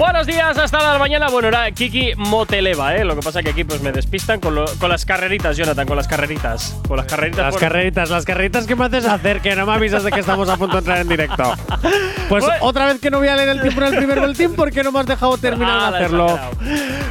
Buenos días, hasta la mañana. Bueno, era Kiki Moteleva, ¿eh? Lo que pasa es que aquí pues me despistan con, lo- con las carreritas, Jonathan, con las carreritas. Con las carreritas. Las por- carreritas, las carreritas que me haces hacer, que no me avisas de que estamos a punto de entrar en directo. Pues Bueno. otra vez que no voy a leer el tiempo en el primer boletín, ¿por qué no me has dejado terminar Ah, de la hacerlo?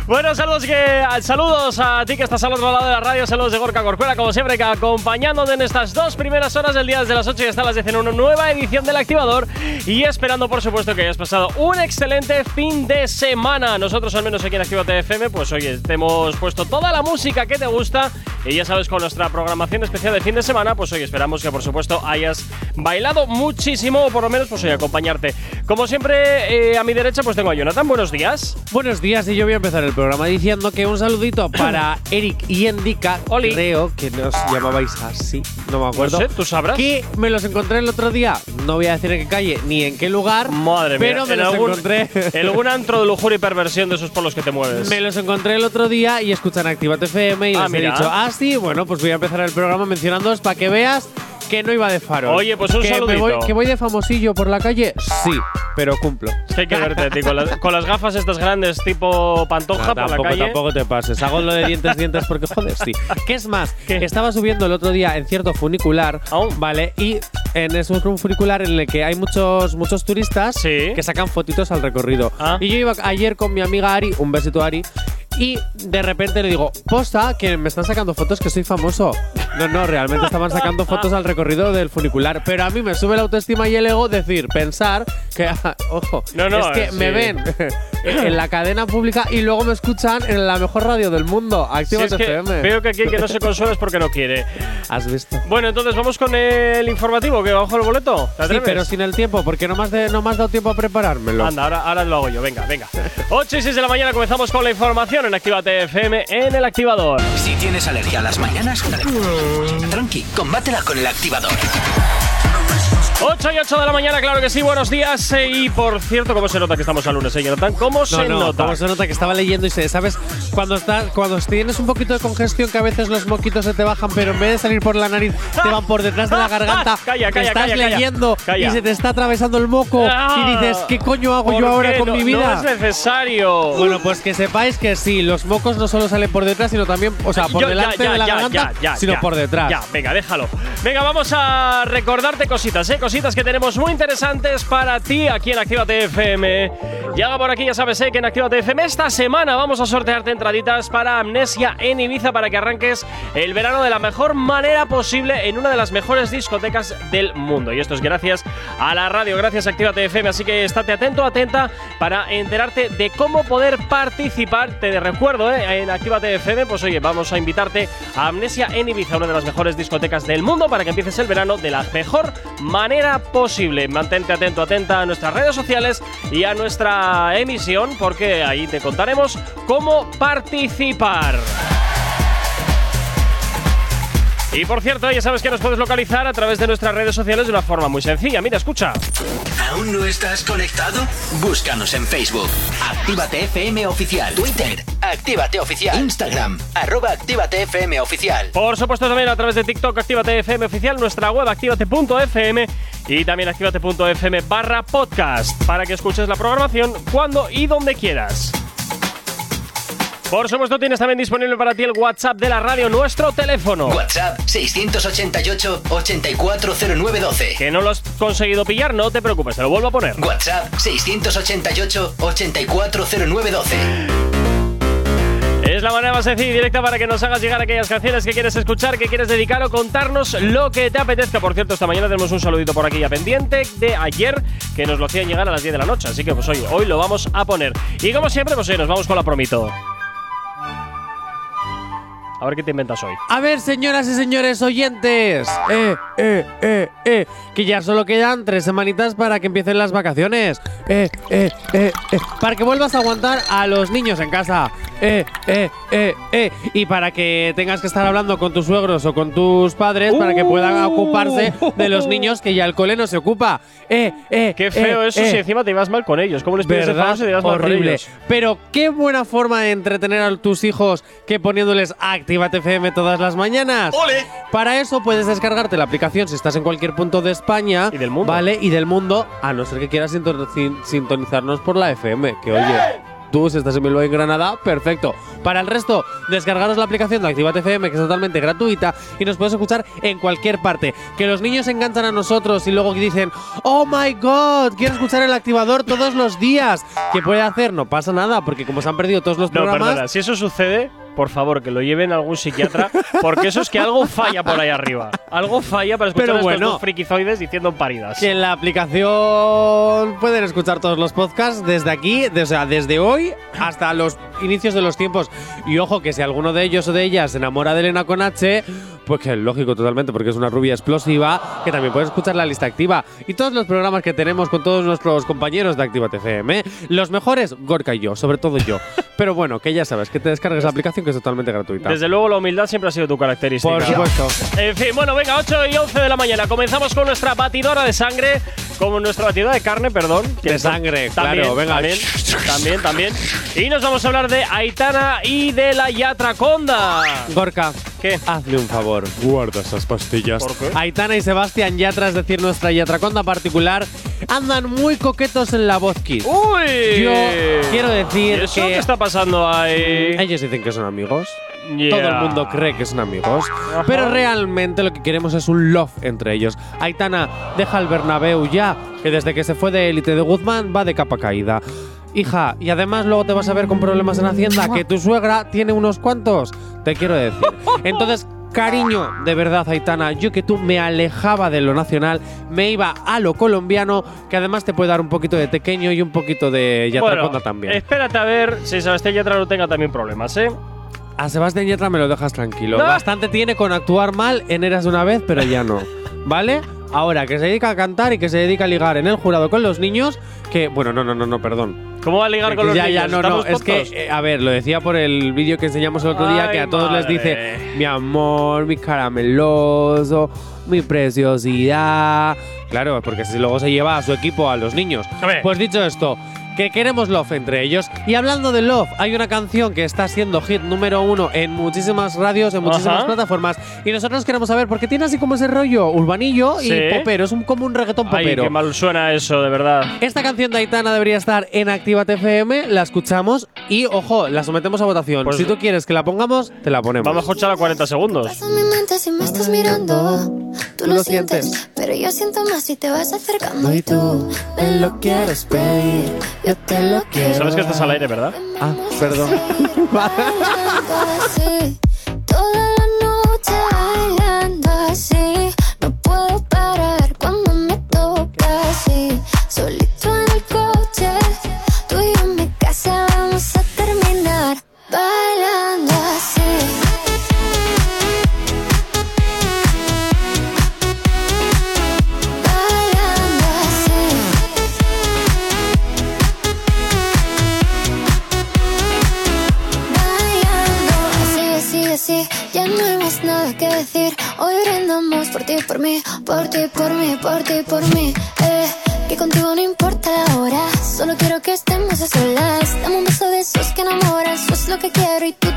Bueno, saludos, que, saludos a ti que estás al otro lado de la radio, saludos de Gorka Corcuera, como siempre, que acompañándote en estas dos primeras horas del día desde las 8 y hasta las 10 en una nueva edición del Activador y esperando, por supuesto, que hayas pasado un excelente fin de semana. Nosotros, al menos aquí en Actívate FM, pues oye, te hemos puesto toda la música que te gusta y ya sabes, con nuestra programación especial de fin de semana, pues hoy esperamos que, por supuesto, hayas bailado muchísimo o por lo menos, pues hoy acompañarte. Como siempre, eh, a mi derecha, pues tengo a Jonathan. Buenos días. Buenos días, y yo voy a empezar el programa diciendo que un saludito para Eric y Endika. Oli. Creo que nos llamabais así, no me acuerdo. No sé, tú sabrás. Que me los encontré el otro día. No voy a decir en qué calle ni en qué lugar. Madre mía, pero me en los algún, encontré. en algún antro de lujuria y perversión de esos por los que te mueves. Me los encontré el otro día y escuchan Activate FM y Ah, les mira. he dicho, ah, sí, bueno, pues voy a empezar el programa mencionándoos para que veas que no iba de faro. Oye, pues un que me voy, ¿Que voy de famosillo por la calle? Sí, pero cumplo. Es que hay que verte, tío, con, las, con las gafas estas grandes tipo pantoja No, por tampoco, la calle. tampoco te pases. Hago lo de dientes, dientes porque joder, sí. ¿Qué es más? Estaba subiendo el otro día en cierto funicular, Aún. ¿vale? Y en ese un funicular en el que hay muchos muchos turistas Sí. que sacan fotitos al recorrido. Ah. Y yo iba ayer con mi amiga Ari, un besito a Ari. Y de repente le digo, posta, que me están sacando fotos que soy famoso. No, no, realmente estaban sacando fotos al recorrido del funicular. Pero a mí me sube la autoestima y el ego decir, pensar que, ojo, No, no, es que sí. me ven en la cadena pública y luego me escuchan en la mejor radio del mundo, Si Activa que FM. veo que aquí que no se consuela es porque no quiere. ¿Has visto? Bueno, entonces vamos con el informativo que bajo el boleto. ¿Te Sí, pero sin el tiempo, porque no me has, de- no me has dado tiempo a preparármelo. Anda, ahora, ahora lo hago yo. Venga, venga. 8 y 6 de la mañana comenzamos con la información en Actívate FM en el activador. Si tienes alergia a las mañanas, tranqui, combátela con El Activador. 8 y 8 de la mañana, claro que sí, buenos días. eh, Y por cierto, ¿cómo se nota que estamos al lunes, eh, Jonathan? ¿Cómo No, se no, nota? como se nota que estaba leyendo y se, ¿sabes? Cuando estás, cuando tienes un poquito de congestión, que a veces los moquitos se te bajan, pero en vez de salir por la nariz, te van por detrás de la garganta. Calla, estás calla, leyendo Calla. y se te está atravesando el moco Ah, y dices, ¿qué coño hago ¿por yo ahora con No- mi vida? No es necesario. Bueno, pues que sepáis que sí, los mocos no solo salen por detrás, sino también, o sea, por Yo- delante ya, ya, de la ya, garganta, ya, ya, sino por detrás. Ya, venga, déjalo. Venga, vamos a recordarte cositas, ¿eh? Cositas que tenemos muy interesantes para ti aquí en Actívate FM. Llega por aquí, ya sabes, ¿eh? Que en Actívate FM esta semana vamos a sortearte entraditas para Amnesia en Ibiza para que arranques el verano de la mejor manera posible en una de las mejores discotecas del mundo. Y esto es gracias a la radio, gracias a Actívate FM. Así que estate atento, atenta para enterarte de cómo poder participar. Te recuerdo, ¿eh? en Actívate FM, pues oye, vamos a invitarte a Amnesia en Ibiza, una de las mejores discotecas del mundo, para que empieces el verano de la mejor manera posible. Mantente atento, atenta a nuestras redes sociales y a nuestra emisión, porque ahí te contaremos cómo participar. Y por cierto, ya sabes que nos puedes localizar a través de nuestras redes sociales de una forma muy sencilla. Mira, escucha. ¿Aún no estás conectado? Búscanos en Facebook. Actívate FM Oficial. Twitter. Actívate Oficial. Instagram. Arroba Actívate FM Oficial. Por supuesto, también a través de TikTok, Actívate FM oficial, nuestra web activate.fm y también activate.fm barra podcast para que escuches la programación cuando y donde quieras. Por supuesto, tienes también disponible para ti el WhatsApp de la radio, nuestro teléfono. WhatsApp 688-840912. Que no lo has conseguido pillar, no te preocupes, te lo vuelvo a poner. WhatsApp 688-840912. Es la manera más sencilla y directa para que nos hagas llegar aquellas canciones que quieres escuchar, que quieres dedicar o contarnos lo que te apetezca. Por cierto, esta mañana tenemos un saludito por aquí ya pendiente de ayer que nos lo hacían llegar a las 10 de la noche. Así que, pues oye, hoy lo vamos a poner. Y como siempre, pues oye, nos vamos con la promito. A ver qué te inventas hoy. A ver, señoras y señores oyentes, eh, eh, eh, eh, que ya solo quedan tres semanitas para que empiecen las vacaciones. Eh, eh, eh, eh, para que vuelvas a aguantar a los niños en casa. Eh, eh, eh, eh. Y para que tengas que estar hablando con tus suegros o con tus padres para que puedan Uh. ocuparse de los niños que ya el cole no se ocupa. Eh, eh. Qué feo eh, eso eh. si encima te ibas mal con ellos. ¿Cómo les pides el ¿Verdad? favor si te ibas mal con Horrible. ellos? Pero qué buena forma de entretener a tus hijos que poniéndoles Actívate FM todas las mañanas. ¡Ole! Para eso puedes descargarte la aplicación si estás en cualquier punto de España. Y del mundo. Vale, y del mundo, a no ser que quieras sinton- sin- sintonizarnos por la FM. Que oye, tú si estás en Bilbao en Granada, perfecto. Para el resto, descargaros la aplicación de Actívate FM, que es totalmente gratuita y nos puedes escuchar en cualquier parte. Que los niños se enganchan a nosotros y luego dicen, oh my god, quiero escuchar el activador todos los días. ¿Qué puede hacer? No pasa nada, porque como se han perdido todos los No, programas. perdona. Si eso sucede, por favor, que lo lleven a algún psiquiatra, porque eso es que algo falla por ahí arriba. Algo falla para escuchar Pero a estos bueno. dos frikizoides diciendo paridas. Que en la aplicación pueden escuchar todos los podcasts desde aquí, de- o sea, desde hoy hasta los inicios de los tiempos. Y ojo que si alguno de ellos o de ellas se enamora de Elena con H, pues que es lógico totalmente, porque es una rubia explosiva, que también puede escuchar la lista activa. Y todos los programas que tenemos con todos nuestros compañeros de Activa FM, los mejores, Gorka y yo, sobre todo yo. Pero bueno, que ya sabes, que te descargues la aplicación que es totalmente gratuita. Desde luego, la humildad siempre ha sido tu característica. Por supuesto. En fin, bueno, venga, 8 y 11 de la mañana. Comenzamos con nuestra batidora de sangre, con nuestra batidora de carne, perdón. De sangre, claro, venga. También, también, también. Y nos vamos a hablar de Aitana y de la Yatraconda. Gorka, ¿Qué? Hazle un favor, guarda esas pastillas. ¿Por qué? Aitana y Sebastián Yatra, es decir, nuestra Yatraconda particular, andan muy coquetos en la voz Kiss. ¡Uy! Yo quiero ¿Y decir eso que qué está pasando ahí? ellos dicen que son amigos. Yeah. Todo el mundo cree que son amigos. Ajá. Pero realmente lo que queremos es un love entre ellos. Aitana, deja el Bernabéu ya, que desde que se fue de élite de Guzmán va de capa caída. Hija, y además luego te vas a ver con problemas en Hacienda, que tu suegra tiene unos cuantos. Te quiero decir. Entonces, cariño, de verdad, Aitana, yo que tú me alejaba de lo nacional, me iba a lo colombiano, que además te puede dar un poquito de tequeño y un poquito de yatraconda Bueno, también. espérate a ver si Sebastián Yatra no tenga también problemas, ¿eh? A Sebastián Yatra me lo dejas tranquilo. No. Bastante tiene con actuar mal en Eras de una vez, pero ya no. ¿Vale? Ahora, que se dedica a cantar y que se dedica a ligar en el jurado con los niños, que, bueno, no, no, no, no, perdón. ¿Cómo va a ligar con los ya, niños? ya, no, no, ¿Estamos es que, eh, a ver, lo decía por el vídeo que enseñamos el otro día, que a todos les dice, mi amor, mi carameloso, mi preciosidad. Claro, porque luego se lleva a su equipo a los niños. A. Pues dicho esto, que queremos love entre ellos. Y hablando de love, hay una canción que está siendo hit número uno en muchísimas radios, en muchísimas Ajá. plataformas. Y nosotros queremos saber, porque tiene así como ese rollo urbanillo Sí. y popero. Es un, como un reggaetón Ay, popero. qué mal suena eso, de verdad. Esta canción de Aitana debería estar en Activa FM, la escuchamos y, ojo, la sometemos a votación. Pues- si tú quieres que la pongamos, te la ponemos. Vamos a escuchar a 40 segundos. Pasa mi mente si me estás mirando. Tú, lo lo sientes, sientes. pero yo siento más si te vas acercando. Y tú me lo quieres pedir, yo te lo quiero. Sabes que estás al aire, ¿verdad? Ah, perdón. Bailando así, toda la noche bailando así. No puedo parar cuando me toca así. Solito en el coche, tú y yo en mi casa vamos a terminar bailando así. Ya no hay más nada que decir. Hoy brindamos por ti, por mí, por ti, por mí, por ti, por mí. Eh, que contigo no importa la hora, solo quiero que estemos a solas. Dame un beso de esos que enamoran, eso es lo que quiero y tú.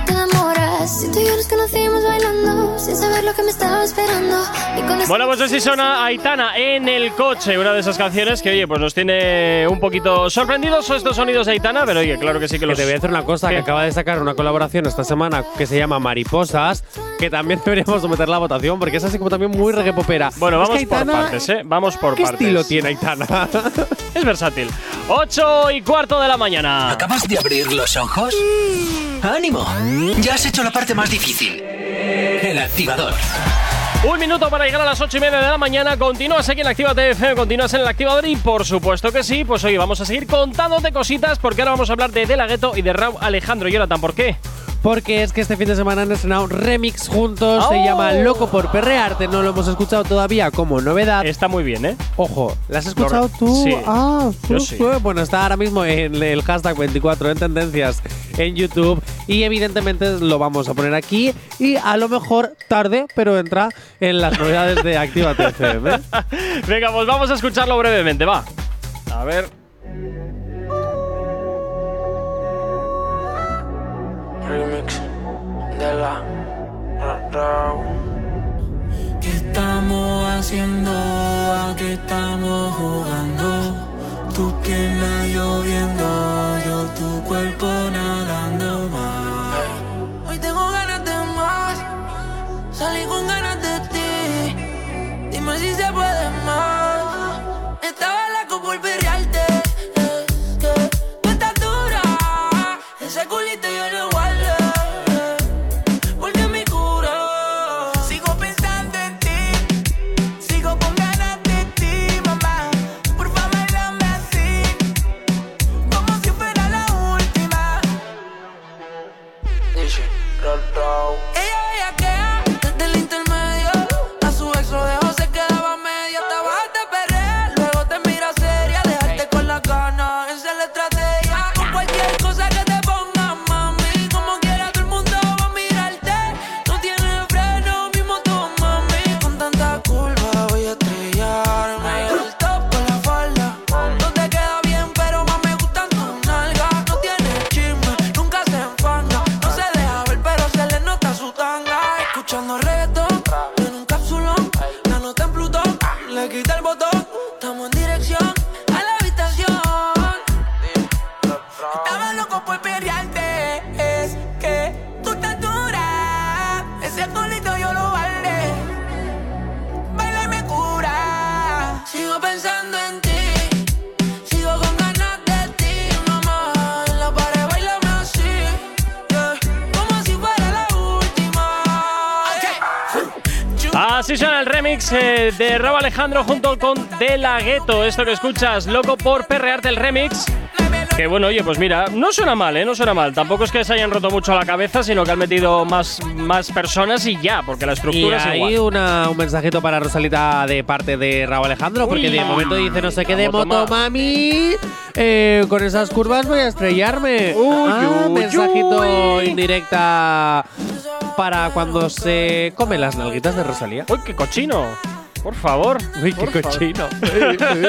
Si tú y yo nos conocimos bailando, sin saber lo que me estaba esperando. Y con este Bueno, pues así suena Aitana en el coche, una de esas canciones que, oye, pues nos tiene un poquito sorprendidos estos sonidos de Aitana, pero oye, claro que sí que Que los. te voy a decir una cosa, ¿Qué? que acaba de sacar una colaboración esta semana que se llama Mariposas, que también deberíamos someterla a votación, porque es así como también muy reggae popera. Bueno, Es vamos que por Aitana, partes, ¿eh? Vamos por ¿Qué partes. estilo tiene Aitana? Es versátil. 8 y cuarto de la mañana. ¿Acabas de abrir los ojos? ¡Ánimo! Ya has hecho la parte más difícil. El activador. Un minuto para llegar a las 8 y media de la mañana. Continúas aquí en Activa TF, continúas en el activador y por supuesto que sí. Pues hoy vamos a seguir contándote cositas porque ahora vamos a hablar de De La Ghetto y de Raúl Alejandro. Jonathan, ¿por qué? Porque es que este fin de semana han estrenado un remix juntos, se ¡Oh! llama Loco por Perrearte, no lo hemos escuchado todavía como novedad. Está muy bien, ¿eh? Ojo, ¿la has escuchado tú? Sí. Ah, sí. sí. Bueno, está ahora mismo en el hashtag 24 en tendencias en YouTube y evidentemente lo vamos a poner aquí y a lo mejor tarde, pero entra en las novedades de Activa FM. Venga, pues vamos a escucharlo brevemente, va. A ver. Remix de la Ra- Raw. ¿Qué estamos haciendo? ¿A qué estamos jugando? Tu pierna lloviendo, yo tu cuerpo nadando más. Hoy tengo ganas de más, salí con ganas de ti. Dime si se puede más. Estaba loco por perrearte. Alejandro junto con De La Ghetto. Esto que escuchas, loco por perrearte el remix. Que bueno, oye, pues mira, no suena mal, ¿eh? No suena mal. Tampoco es que se hayan roto mucho la cabeza, sino que han metido más, más personas y ya, porque la Y estructura es ahí igual. una, un mensajito para Rosalita de parte de Raúl Alejandro, porque Uy, de momento dice no sé qué de moto Motomami. Eh, con esas curvas voy a estrellarme. Uy, Ah, uy, mensajito indirecta para cuando se come las nalguitas de Rosalía. ¡Uy, qué cochino! Por favor. Uy, qué por favor. cochino.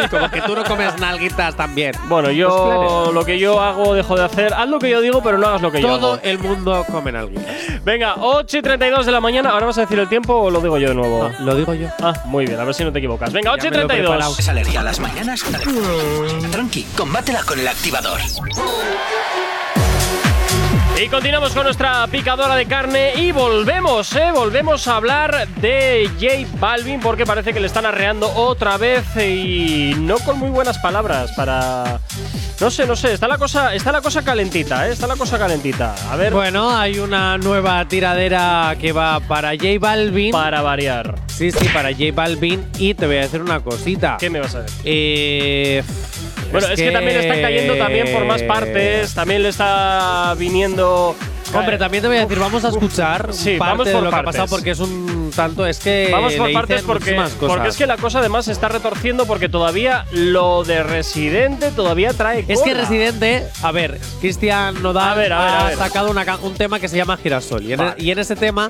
Como que tú no comes nalguitas también. Bueno, Pues yo claro. lo que yo hago, dejo de hacer. Haz lo que yo digo, pero no hagas lo que yo Todo hago. el mundo come nalguitas. Venga, 8 y 32 de la mañana. ¿Ahora vas a decir el tiempo o lo digo yo de nuevo? No, lo digo yo. Ah, muy bien, a ver si no te equivocas. Venga, Ya 8 y me lo he 32. preparado. ¿Es alergia a las mañanas? Tranqui, combátela con el activador. Y continuamos con nuestra picadora de carne y volvemos, ¿eh? Volvemos a hablar de J Balvin porque parece que le están arreando otra vez y no con muy buenas palabras para... No sé, no sé, está la cosa, está la cosa calentita, ¿eh? Está la cosa calentita. A ver, Bueno, hay una nueva tiradera que va para J Balvin. para variar. Sí, sí, para J Balvin. Y te voy a decir una cosita. ¿Qué me vas a decir? Eh, Bueno, es, que, también le están cayendo también por más partes, también le está viniendo... Hombre, también te voy a decir, vamos a escuchar Sí, parte vamos de por lo que ha partes. pasado porque es un tanto, es que Vamos por partes porque, cosas. porque es que la cosa además se está retorciendo porque todavía lo de Residente todavía trae Es que. Residente, a ver, Cristian Nodal A ver, a ver, a ha ver. sacado una un tema que se llama Girasol. Y en, Vale. y en ese tema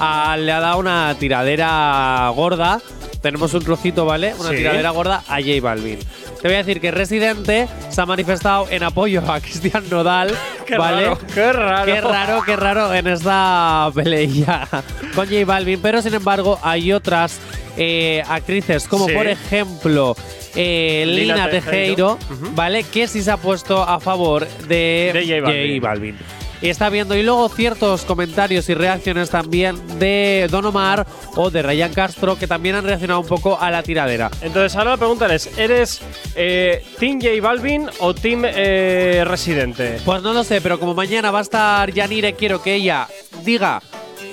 ah, le ha dado una tiradera gorda. Tenemos un trocito, ¿vale? Una Sí. tiradera gorda a J Balvin. Te voy a decir que Residente se ha manifestado en apoyo a Cristian Nodal, Qué ¿vale? raro, qué raro. Qué raro, qué raro en esta pelea con J Balvin. Pero sin embargo, hay otras eh, actrices, como Sí. por ejemplo eh, Lina Lina Tejero. Tejero, ¿vale? Que sí se ha puesto a favor de, De J Balvin. Balvin. Y está viendo, y luego ciertos comentarios y reacciones también de Don Omar o de Ryan Castro, que también han reaccionado un poco a la tiradera. Entonces ahora la pregunta es, ¿eres eh, Team J Balvin o Team eh, Residente? Pues no lo sé, pero como mañana va a estar Yanire, quiero que ella diga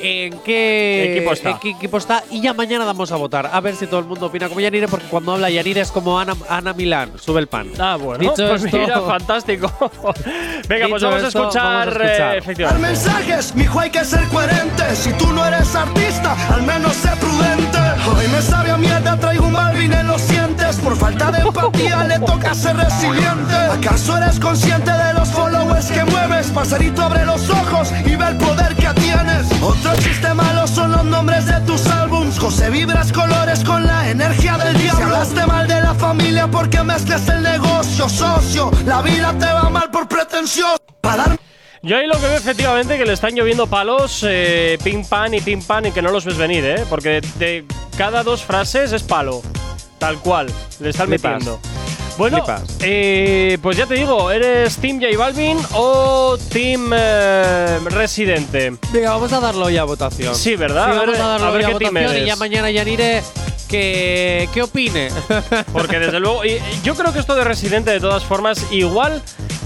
en qué Equipo está. en qué equipo está y ya mañana damos a votar. A ver si todo el mundo opina como Yanire, porque cuando habla Yanire es como Ana, Ana Milán, sube el pan. Ah, bueno, Dicho pues esto- mira, fantástico. Venga, pues vamos a esto, escuchar, vamos a escuchar. eh, efectivamente. mensajes, mijo, hay que ser coherente. Si tú no eres artista, al menos sé prudente. Hoy me sabe a mierda, traigo un Balvin en los Por falta de empatía le toca ser resiliente. ¿Acaso eres consciente de los followers que mueves? Parcerito, abre los ojos y ve el poder que tienes. Otro chiste malo son los nombres de tus álbums. José vibras colores con la energía del diablo. Si hablaste mal de la familia porque mezclas el negocio, socio. La vida te va mal por pretensión. Yo ahí lo que veo efectivamente que le están lloviendo palos, eh, pim pam y pim pam y que no los ves venir, ¿eh? Porque de cada dos frases es palo. Tal cual. Le están Flipas. metiendo. Bueno, eh, pues ya te digo, ¿eres Team J Balvin o Team eh, Residente? Venga, vamos a darlo ya a votación. Sí, ¿verdad? Sí, A ver, vamos a darlo a ver ya a qué team votación y ya mañana Yanire que, que opine. Porque desde luego, y yo creo que esto de Residente de todas formas igual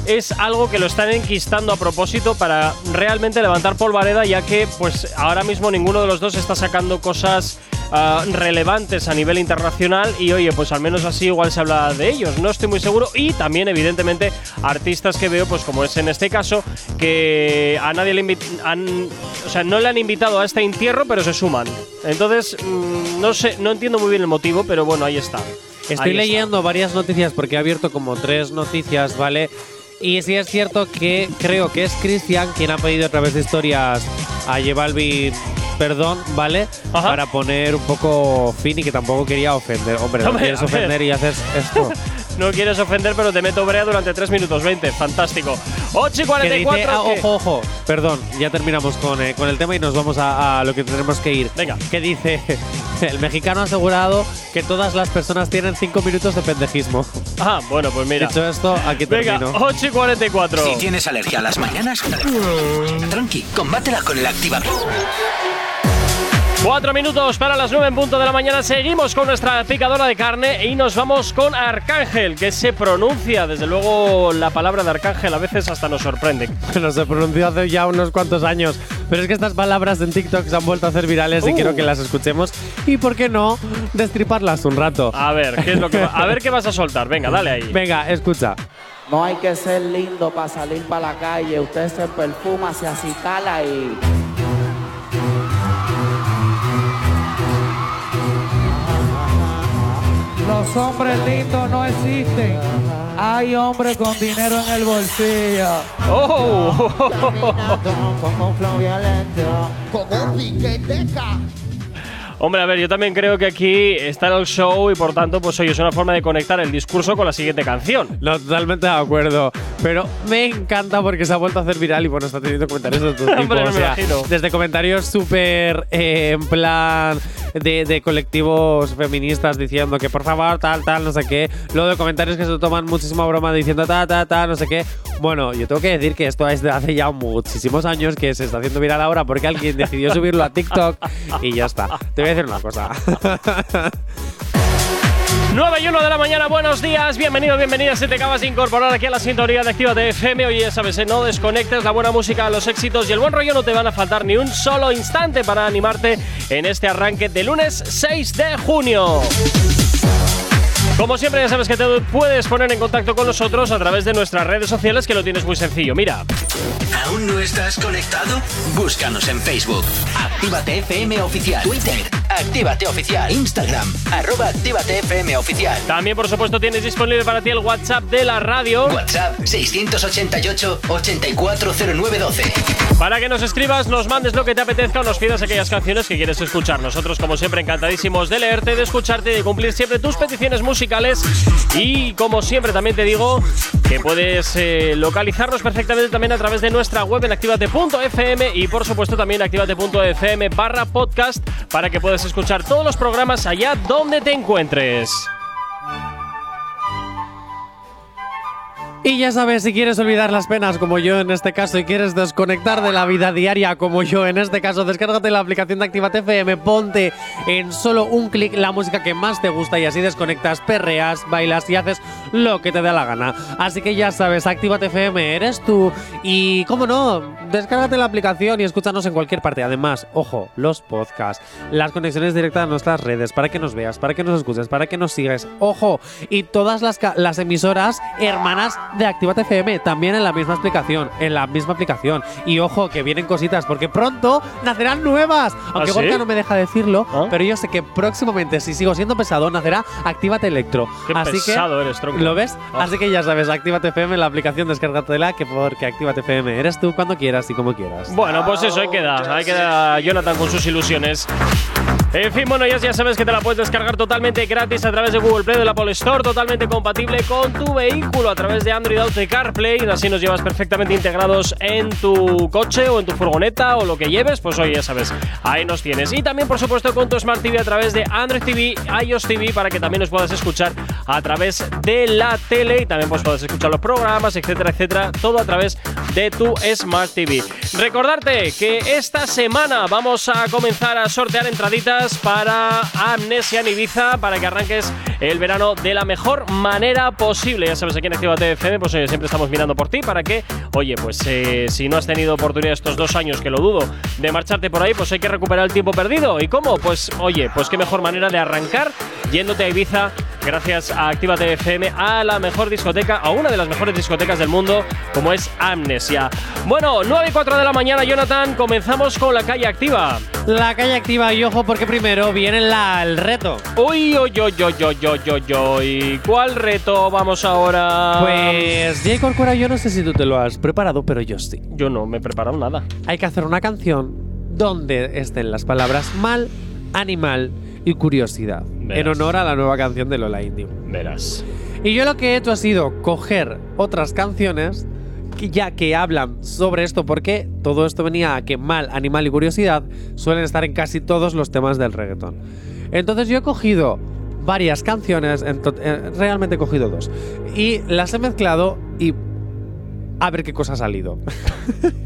es algo que lo están enquistando a propósito para realmente levantar polvareda, ya que pues ahora mismo ninguno de los dos está sacando cosas ah, relevantes a nivel internacional y oye, pues al menos así igual se habla de ellos, no estoy muy seguro y también evidentemente artistas que veo pues como es en este caso que a nadie le han, o sea, no le han invitado a este entierro, pero se suman. Entonces, mm, no sé, no entiendo muy bien el motivo, pero bueno, ahí está. Estoy Ahí está. leyendo varias noticias porque he abierto como tres noticias, ¿vale? Y sí es cierto que creo que es Cristian quien ha pedido a través de historias a J Balvin perdón, ¿vale? Ajá. Para poner un poco fin y que tampoco quería ofender. Hombre, no Hombre, quieres ofender y haces esto. No quieres ofender, pero te meto brea durante 3 minutos 20. Fantástico. 8 y que 44. dice, ah, ¿qué? ojo, ojo, perdón, ya terminamos con, eh, con el tema y nos vamos a, a lo que tenemos que ir. Venga. Que dice, el mexicano ha asegurado que todas las personas tienen cinco minutos de pendejismo. Ah, bueno, pues mira. Dicho esto, aquí Venga, termino. 8 y 44. Si tienes alergia a las mañanas, tranqui, combátela con el activador. Cuatro minutos para las 9 en punto de la mañana. Seguimos con nuestra picadora de carne y nos vamos con Arcángel, que se pronuncia. Desde luego, la palabra de Arcángel a veces hasta nos sorprende. No se pronunció hace ya unos cuantos años. Pero es que estas palabras en TikTok se han vuelto a hacer virales y Uh. quiero que las escuchemos. Y por qué no, destriparlas un rato. A ver, ¿qué es lo que va- a ver qué vas a soltar. Venga, dale ahí. Venga, escucha. No hay que ser lindo para salir para la calle. Usted se perfuma, se acicala y. Los hombres lindos no existen. Hay hombres con dinero en el bolsillo. ¡Oh! Como un flow violento. Hombre, a ver, yo también creo que aquí está el show y por tanto, pues oye, es una forma de conectar el discurso con la siguiente canción. No, totalmente de acuerdo. Pero me encanta porque se ha vuelto a hacer viral y bueno, está teniendo comentarios de todo tipo. Hombre, o sea, desde comentarios súper eh, en plan de, de colectivos feministas diciendo que por favor, tal, tal, no sé qué. Luego de comentarios que se toman muchísima broma diciendo ta, ta, ta, no sé qué. Bueno, yo tengo que decir que esto es de hace ya muchísimos años que se está haciendo viral ahora porque alguien decidió subirlo a TikTok y ya está. Te voy decir una cosa. 9 y 1 de la mañana, buenos días, bienvenido, bienvenida. Si te acabas de incorporar aquí a la sintonía de Activa FM, oye, ya sabes, eh, no desconectes la buena música, los éxitos y el buen rollo no te van a faltar ni un solo instante para animarte en este arranque de lunes 6 de junio. Como siempre, ya sabes que te puedes poner en contacto con nosotros a través de nuestras redes sociales, que lo tienes muy sencillo. Mira, ¿Aún no estás conectado? Búscanos en Facebook. Actívate FM Oficial. Twitter. Actívate Oficial. Instagram. Arroba Actívate FM Oficial. también por supuesto tienes disponible para ti el WhatsApp de la radio. WhatsApp 688-840912. Para que nos escribas, nos mandes lo que te apetezca o nos pidas aquellas canciones que quieres escuchar. Nosotros, como siempre, encantadísimos de leerte, de escucharte y de cumplir siempre tus peticiones musicales. Y como siempre, también te digo que puedes eh, localizarnos perfectamente también a través de nuestra web en activate.fm y por supuesto también activate.fm barra podcast para que puedas escuchar todos los programas allá donde te encuentres. Y ya sabes, si quieres olvidar las penas como yo en este caso y quieres desconectar de la vida diaria como yo en este caso, descárgate la aplicación de Actívate FM, ponte en solo un clic la música que más te gusta y así desconectas, perreas, bailas y haces lo que te dé la gana. Así que ya sabes, Actívate FM, eres tú y, cómo no, descárgate la aplicación y escúchanos en cualquier parte. Además, ojo, los podcasts, las conexiones directas a nuestras redes para que nos veas, para que nos escuches, para que nos sigas. Ojo, y todas las, las emisoras hermanas de Actívate FM también en la misma aplicación, en la misma aplicación. Y ojo, que vienen cositas porque pronto nacerán nuevas. Aunque ¿Ah, sí? Gorka no me deja decirlo, ¿Ah? pero yo sé que próximamente, si sigo siendo pesado, nacerá Actívate Electro. Qué Así pesado que, eres, tronco. ¿Lo ves? Ah. Así que ya sabes, Actívate FM, la aplicación, descárgatela, que porque Actívate FM eres tú cuando quieras y como quieras. Bueno, pues eso, ahí queda. Ahí queda Jonathan con sus ilusiones. En fin, bueno, ya, ya sabes que te la puedes descargar totalmente gratis a través de Google Play de la Apple Store, totalmente compatible con tu vehículo a través de Android Auto y CarPlay. Así nos llevas perfectamente integrados en tu coche o en tu furgoneta o lo que lleves. Pues oye, ya sabes, ahí nos tienes. Y también, por supuesto, con tu Smart TV a través de Android TV, iOS TV, para que también nos puedas escuchar a través de la tele y también pues puedas escuchar los programas, etcétera, etcétera. Todo a través de tu Smart TV. Recordarte que esta semana vamos a comenzar a sortear entraditas para Amnesia en Ibiza para que arranques el verano de la mejor manera posible. Ya sabes, aquí en Actívate FM, pues siempre estamos mirando por ti para que, oye, pues eh, si no has tenido oportunidad estos dos años, que lo dudo, de marcharte por ahí, pues hay que recuperar el tiempo perdido. ¿Y cómo? Pues oye, pues qué mejor manera de arrancar yéndote a Ibiza gracias a Actívate FM a la mejor discoteca, a una de las mejores discotecas del mundo, como es Amnesia. Bueno, 9 y 4 de la mañana, Jonathan, comenzamos con la calle activa. La calle activa y ojo porque primero viene la, el reto. Uy, uy, uy, uy, uy, uy, uy, uy. ¿Cuál reto vamos ahora? Pues, Jay Corcuera, yo no sé si tú te lo has preparado, pero yo sí. Yo no me he preparado nada. Hay que hacer una canción donde estén las palabras mal, animal y curiosidad. Verás. En honor a la nueva canción de Lola Indio. Verás. Y yo lo que he hecho ha sido coger otras canciones ya que hablan sobre esto, porque todo esto venía a que mal, animal y curiosidad suelen estar en casi todos los temas del reggaetón. Entonces yo he cogido varias canciones, eh, realmente he cogido dos, y las he mezclado y a ver qué cosa ha salido.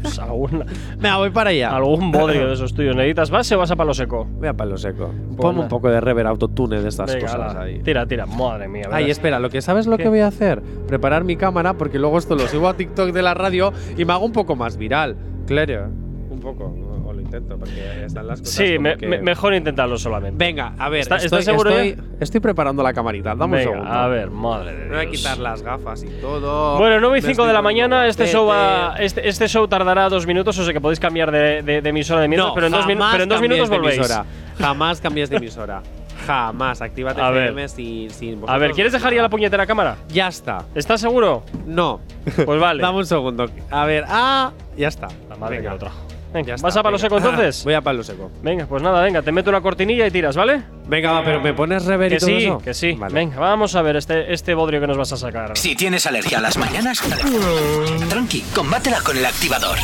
Pues alguna- Me voy para allá. algún bodrio de esos tuyos. ¿Necesitas base o vas a palo seco? Voy a palo seco. Pues Ponme nada. un poco de rever autotune de estas Venga, cosas ala. ahí. Tira, tira. Madre mía. Ay, verás. espera, lo que sabes lo ¿Qué? que voy a hacer, preparar mi cámara porque luego esto lo subo a TikTok de la radio y me hago un poco más viral. Claro, un poco, intento porque están las cosas. Sí, como me- que- me- mejor intentarlo solamente. Venga, a ver, ¿Está- estoy, estás seguro estoy, estoy preparando la camarita. Dame Venga, un segundo. a ver, madre de Me voy a Dios. quitar las gafas y todo. Bueno, 9 y Me 5 de estoy la mañana, este show, va, este, este show tardará dos minutos, o sea que podéis cambiar de, de- de emisora de minutos, No, pero, en dos, minu- jamás pero en dos minutos de volvéis. emisora. Jamás cambies de emisora. Jamás. Actívate A ver. FM sin, sin A ver, vosotros. ¿quieres dejar ya la puñetera cámara? Ya está. ¿Estás seguro? No. Pues vale. Dame un segundo. A ver, ah, ya está. La madre Venga. que lo trajo. Venga, Ya ¿vas está, a palo venga. seco entonces? Voy a palo seco. Venga, pues nada, venga, te meto una cortinilla y tiras, ¿vale? Venga, va, pero ¿me pones rever y Que todo sí, eso? que sí. Vale. Venga, vamos a ver este, este bodrio que nos vas a sacar. Si tienes alergia a las mañanas, tranqui, combátela con el activador.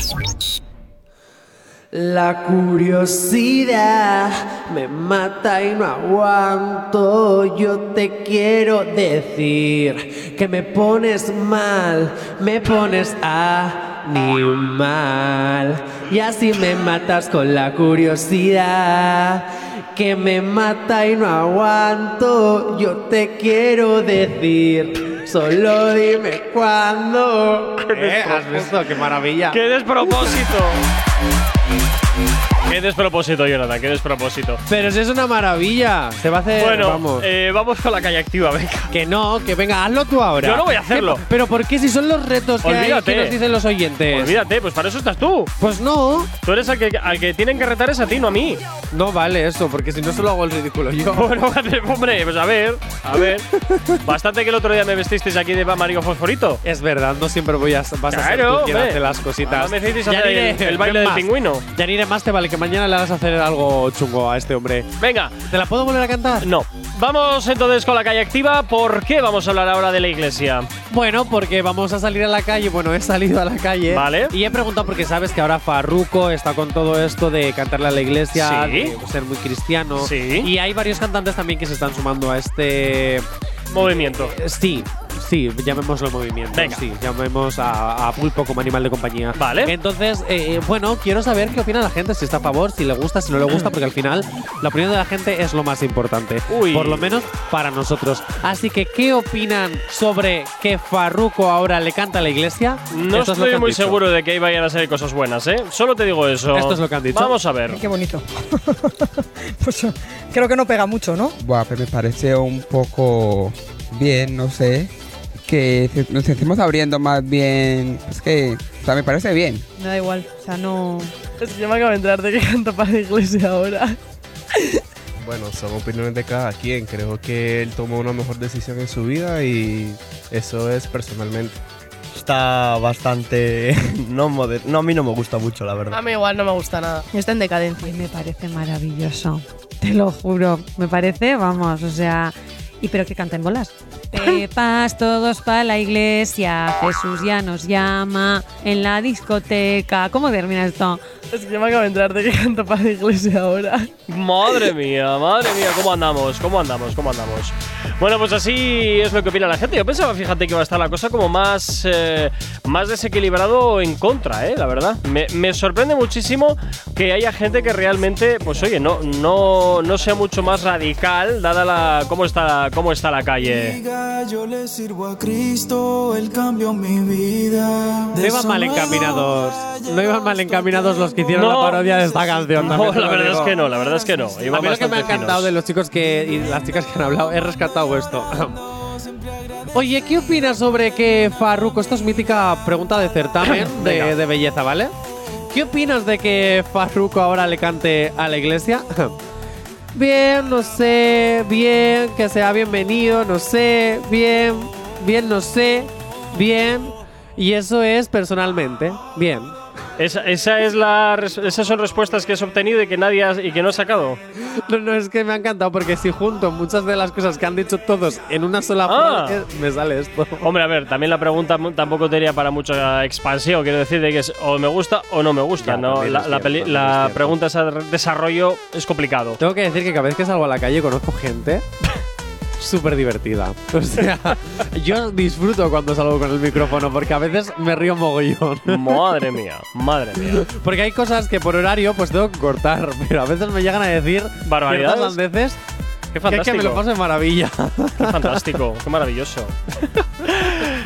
La curiosidad me mata y no aguanto. Yo te quiero decir que me pones mal, me pones animal. Y así me matas con la curiosidad que me mata y no aguanto. Yo te quiero decir, solo dime cuándo. ¿Eh? ¿Has visto? ¡Qué maravilla! ¡Qué despropósito! ¡Qué despropósito, Jonathan! ¡Qué despropósito! Pero si es una maravilla. Se va a hacer. Bueno, vamos. eh, vamos con la calle activa, venga. que no, que venga, hazlo tú ahora. Yo no voy a hacerlo. ¿Qué- pero ¿por qué si son los retos que, hay, que nos dicen los oyentes? Olvídate, pues para eso estás tú. Pues no. Tú eres al que, al que tienen que retar es a ti, no a mí. No vale eso, porque si no solo hago el ridículo yo. Bueno, hombre, pues a ver, a ver. Bastante que el otro día me vestisteis aquí de Mario Fosforito. Es verdad, no siempre voy a, vas a ser Claro, tú quien hace las cositas. Ahora me Yanire, el- el baile del más. pingüino. Yanire, más te vale que mañana le hagas hacer algo chungo a este hombre. Venga, ¿Te la puedo volver a cantar? no. Vamos entonces con la calle activa. ¿Por qué vamos a hablar ahora de la iglesia? Bueno, porque vamos a salir a la calle. Bueno, he salido a la calle. Vale. Y he preguntado porque sabes que ahora Farruko está con todo esto de cantarle a la iglesia, Sí. de ser muy cristiano. Sí. Y hay varios cantantes también que se están sumando a este. Movimiento. Sí, sí, llamémoslo movimiento. Venga. Sí, llamemos a, a Pulpo como animal de compañía. Vale. Entonces, eh, eh, bueno, quiero saber qué opina la gente, si está a favor, si le gusta, si no le gusta, porque al final la opinión de la gente es lo más importante. Uy. Por lo menos para nosotros. Así que, ¿qué opinan sobre que Farruko ahora le canta a la iglesia? No Esto es lo estoy que han muy dicho. seguro de que ahí vayan a ser cosas buenas, ¿eh? Solo te digo eso. Esto es lo que han dicho. Vamos a ver. Qué bonito. pues creo que no pega mucho, ¿no? Buah, me parece un poco bien, no sé. Que nos estemos abriendo más bien. Es que, o sea, me parece bien. Me da igual, o sea, no. Es que yo me acabo de enterar de que canta para la iglesia ahora. Bueno, son opiniones de cada quien. Creo que él tomó una mejor decisión en su vida y eso es personalmente. Está bastante. No, moder- no, a mí no me gusta mucho, la verdad. A mí igual no me gusta nada. Está en decadencia. Me parece maravilloso. Te lo juro. Me parece, vamos, o sea. ¿Y pero que canten bolas? Pepas todos para la iglesia. Jesús ya nos llama en la discoteca. ¿Cómo termina esto? Es que yo me acabo de enterar de que canta para la iglesia ahora. Madre mía, madre mía, ¿cómo andamos? ¿Cómo andamos? ¿Cómo andamos? Bueno, pues así es lo que opina la gente. Yo pensaba, fíjate, que iba a estar la cosa como más, eh, más desequilibrado en contra, ¿eh? La verdad. Me, me sorprende muchísimo que haya gente que realmente, pues oye, no, no, no sea mucho más radical, dada la cómo está, cómo está la calle. Yo le sirvo a Cristo, Él cambió mi vida. No iban mal encaminados. No iban mal encaminados los que hicieron No. la parodia de esta canción. No, la verdad digo. es que no, la verdad es que no. Iban a mí lo que me ha encantado finos. de los chicos que y las chicas que han hablado, he rescatado esto. Oye, ¿qué opinas sobre que Farruko, esto es mítica pregunta de certamen de, de belleza, ¿vale? ¿Qué opinas de que Farruko ahora le cante a la iglesia? Bien, no sé, bien, que sea bienvenido, no sé, bien, bien, no sé, bien. Y eso es personalmente, bien. Esa, esa es la, esas son respuestas que has obtenido y que nadie has- y que no has sacado. No, no, es que me ha encantado porque si junto muchas de las cosas que han dicho todos en una sola Ah. frase, me sale esto. Hombre, a ver, también la pregunta tampoco tenía para mucha expansión. Quiero decir de que es o me gusta o no me gusta. Ya, no, la, la cierto, la pregunta de desarrollo es complicado. Tengo que decir que cada vez que salgo a la calle conozco gente súper divertida. O sea, yo disfruto cuando salgo con el micrófono porque a veces me río mogollón. Madre mía, madre mía. Porque hay cosas que por horario pues tengo que cortar, pero a veces me llegan a decir Barbaridades. Qué que es fantástico. que me lo paso de maravilla. Qué fantástico, qué maravilloso.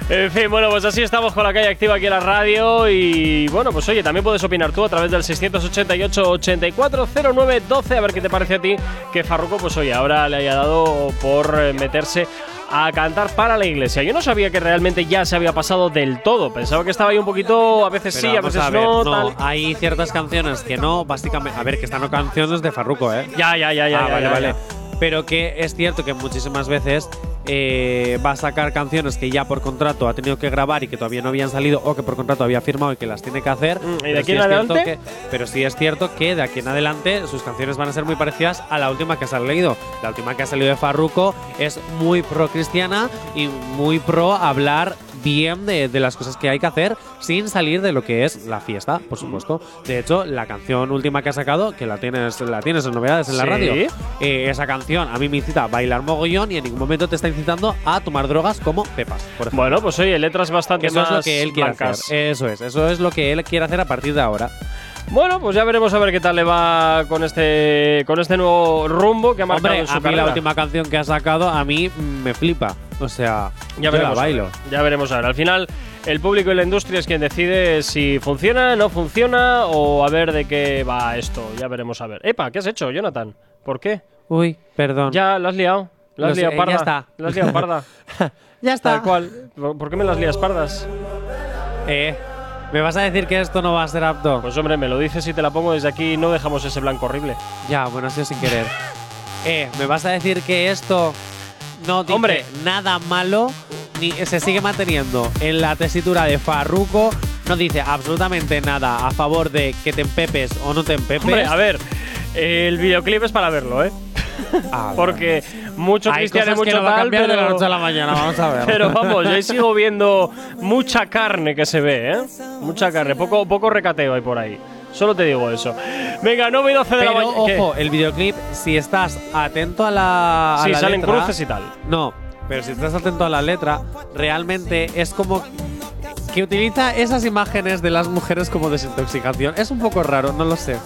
En fin, bueno, pues así estamos con la calle activa aquí en la radio. Y bueno, pues oye, también puedes opinar tú a través del 688-8409-12. A ver qué te parece a ti que Farruko, pues oye, ahora le haya dado por eh, meterse a cantar para la iglesia. Yo no sabía que realmente ya se había pasado del todo. Pensaba que estaba ahí un poquito, a veces Pero sí, a veces ver, no, no, tal. hay ciertas canciones que no, básicamente. A ver, que están no canciones de Farruko, ¿eh? Ya, ya, ya, ya. ah, ya, vale, ya, vale. Pero que es cierto que muchísimas veces eh, va a sacar canciones que ya por contrato ha tenido que grabar y que todavía no habían salido o que por contrato había firmado y que las tiene que hacer. Mm, ¿y de aquí sí en adelante? que- pero sí es cierto que de aquí en adelante sus canciones van a ser muy parecidas a la última que se ha leído. La última que ha salido de Farruko es muy pro cristiana y muy pro hablar bien de, de las cosas que hay que hacer sin salir de lo que es la fiesta, por supuesto. De hecho, la canción última que ha sacado, que la tienes, la tienes en novedades en la Sí. radio, eh, esa canción a mí me incita a bailar mogollón y en ningún momento te está incitando a tomar drogas como pepas, por ejemplo. Bueno, pues oye, letras bastante eso más es lo que él quiere blancas. hacer. Eso es, eso es lo que él quiere hacer a partir de ahora. Bueno, pues ya veremos a ver qué tal le va con este con este nuevo rumbo que ha marcado Hombre, en su a mí carrera. la última canción que ha sacado a mí me flipa. O sea, ya yo veremos, la a bailo. ya veremos a ver. Al final, el público y la industria es quien decide si funciona, no funciona o a ver de qué va esto. Ya veremos a ver. Epa, ¿qué has hecho, Jonathan? ¿Por qué? Uy, perdón. Ya, la has liado. Has Lo sé, liado ya parda. está. La has liado parda. Ya está. Tal cual. ¿Por por qué me las lías pardas? Eh, ¿me vas a decir que esto no va a ser apto? Pues hombre, me lo dices y te la pongo desde aquí y no dejamos ese blanco horrible. Ya, bueno, ha sido sin querer. Eh, ¿me vas a decir que esto no dice Hombre. nada malo ni se sigue manteniendo en la tesitura de Farruko? No dice absolutamente nada a favor de que te empepes o no te empepes. Hombre, a ver, el videoclip es para verlo, ¿eh? Ah, Porque mucho Hay cristiano y cosas que mucho no va a tal, cambiar de pero, la noche a la mañana, vamos a ver. pero vamos, yo sigo viendo mucha carne que se ve, ¿eh? Mucha carne, poco, poco recateo hay por ahí. Solo te digo eso. Venga, 9 y 12 de la Pero mañana. ojo, el videoclip, si estás atento a la. a Sí, la salen letra- cruces y tal. No, pero si estás atento a la letra, realmente es como que utiliza esas imágenes de las mujeres como desintoxicación. Es un poco raro, no lo sé.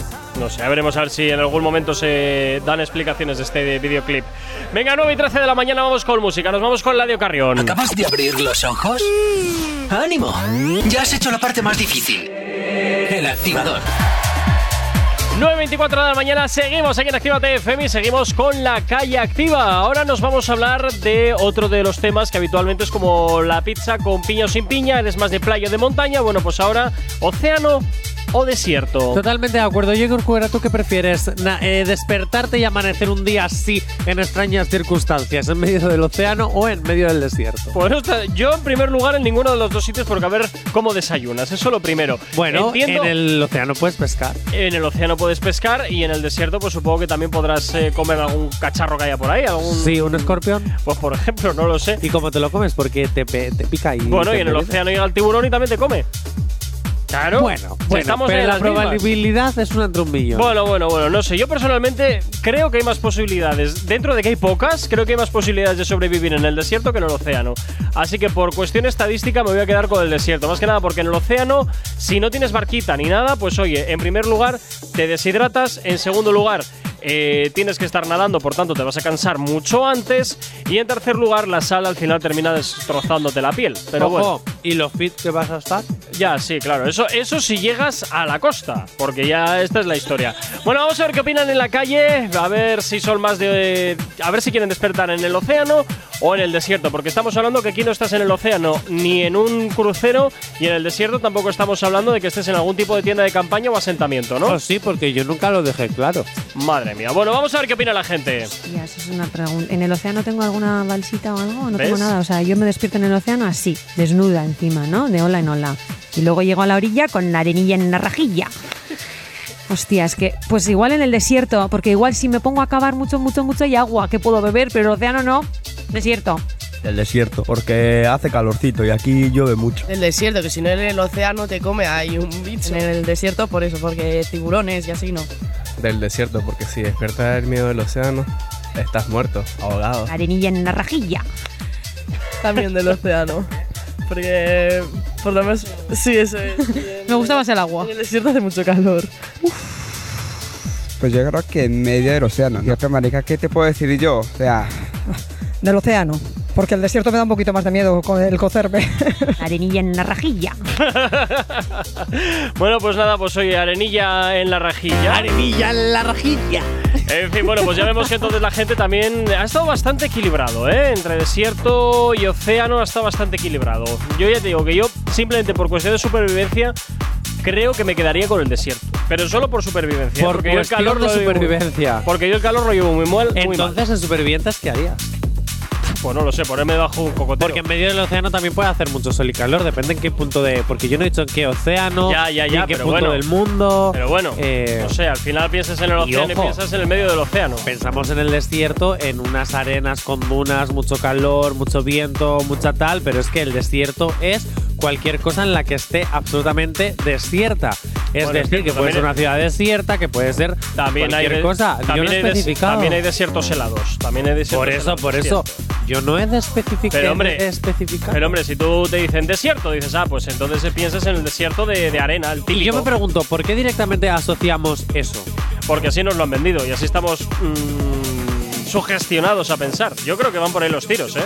No sé, veremos a ver si en algún momento se dan explicaciones de este videoclip. Venga, 9 y 13 de la mañana vamos con música, nos vamos con Ladio Carrión. ¿Acabas de abrir los ojos? ¡Ánimo! Ya has hecho la parte más difícil. El activador. 9.24 de la mañana, seguimos aquí en Actívate FM y seguimos con la calle activa. Ahora nos vamos a hablar de otro de los temas que habitualmente es como la pizza con piña o sin piña. Eres más de playa o de montaña. Bueno, pues ahora océano o desierto. Totalmente de acuerdo. Yo creo ¿tú qué prefieres? Na- eh, ¿Despertarte y amanecer un día así, en extrañas circunstancias, en medio del océano o en medio del desierto? No está- yo en primer lugar en ninguno de los dos sitios porque a ver cómo desayunas, eso lo primero. Bueno, Entiendo- en el océano puedes pescar. En el océano puedes pescar y en el desierto, pues supongo que también podrás eh, comer algún cacharro que haya por ahí. Algún, Sí, un escorpión. Pues por ejemplo, no lo sé. ¿Y cómo te lo comes? Porque te, pe- te pica y. Bueno, te y en el envenena. océano llega el tiburón y también te come. Claro. Bueno, estamos pero en la mismas. probabilidad es una entre un millón. Bueno, bueno, bueno, no sé. Yo personalmente creo que hay más posibilidades. Dentro de que hay pocas, creo que hay más posibilidades de sobrevivir en el desierto que en el océano. Así que por cuestión estadística me voy a quedar con el desierto. Más que nada porque en el océano, si no tienes barquita ni nada, pues oye, en primer lugar te deshidratas. En segundo lugar, eh, tienes que estar nadando, por tanto te vas a cansar mucho antes. Y en tercer lugar, la sal al final termina destrozándote la piel. Pero bueno. ¿y lo fit que vas a estar? Ya, sí, claro. Eso, eso si llegas a la costa, porque ya esta es la historia. Bueno, vamos a ver qué opinan en la calle, a ver si son más de... A ver si quieren despertar en el océano o en el desierto, porque estamos hablando que aquí no estás en el océano ni en un crucero y en el desierto tampoco estamos hablando de que estés en algún tipo de tienda de campaña o asentamiento, ¿no? Oh, sí, porque yo nunca lo dejé claro. Madre mía. Bueno, vamos a ver qué opina la gente. Esa es una pregunta. ¿En el océano tengo alguna balsita o algo? No ¿Ves? tengo nada. O sea, yo me despierto en el océano así, desnuda encima, ¿no? De ola en ola. Y luego llego a la orilla con la arenilla en la rajilla. Hostia, es que, pues igual en el desierto, porque igual si me pongo a cavar mucho, mucho, mucho hay agua que puedo beber, pero el océano no. Desierto. El desierto, porque hace calorcito y aquí llueve mucho. El desierto, que si no en el océano te come hay un bicho. En el desierto por eso, porque tiburones y así no. Del desierto, porque si despiertas el miedo del océano, estás muerto, ahogado. Arenilla en la rajilla. También del océano. Porque por lo menos sí, eso es. Me gusta más el agua. En el desierto hace mucho calor. Pues yo creo que en medio del océano. Y otra marica, ¿qué te puedo decir yo? O sea, Del océano. Porque el desierto me da un poquito más de miedo con el cocerme. Arenilla en la rajilla. Bueno, pues nada, pues oye, arenilla en la rajilla. Arenilla en la rajilla. En fin, bueno, pues ya vemos que entonces la gente también ha estado bastante equilibrado, ¿eh? Entre desierto y océano ha estado bastante equilibrado. Yo ya te digo que yo, simplemente por cuestión de supervivencia, creo que me quedaría con el desierto. Pero solo por supervivencia. Por porque yo el calor de lo llevo- supervivencia. porque yo el calor lo llevo muy mal. muy mal. Entonces, en supervivientes, ¿qué harías? Pues no lo sé, ponerme bajo un cocotero. Porque en medio del océano también puede hacer mucho sol y calor, depende en qué punto de. Porque yo no he dicho en qué océano, Ya, ya, ya, en qué pero punto bueno. del mundo. Pero bueno, Eh, no sé, al final piensas en el océano y, ojo. piensas en el medio del océano. Pensamos en el desierto, en unas arenas con dunas, mucho calor, mucho viento, mucha tal, pero es que el desierto es cualquier cosa en la que esté absolutamente desierta. Es Bueno, decir, que puede ser una ciudad desierta, que puede ser También hay, cualquier de- cosa. Yo También, no hay des- también hay desiertos helados. También hay desiertos por eso, helados, por es eso. Yo no he especificado. Pero hombre, he especificado. Pero hombre, si tú te dicen desierto, dices, ah, pues entonces piensas en el desierto de, de arena, el y típico. yo me pregunto, ¿por qué directamente asociamos eso? Porque así nos lo han vendido y así estamos mm, sugestionados a pensar. Yo creo que van por ahí los tiros, ¿eh?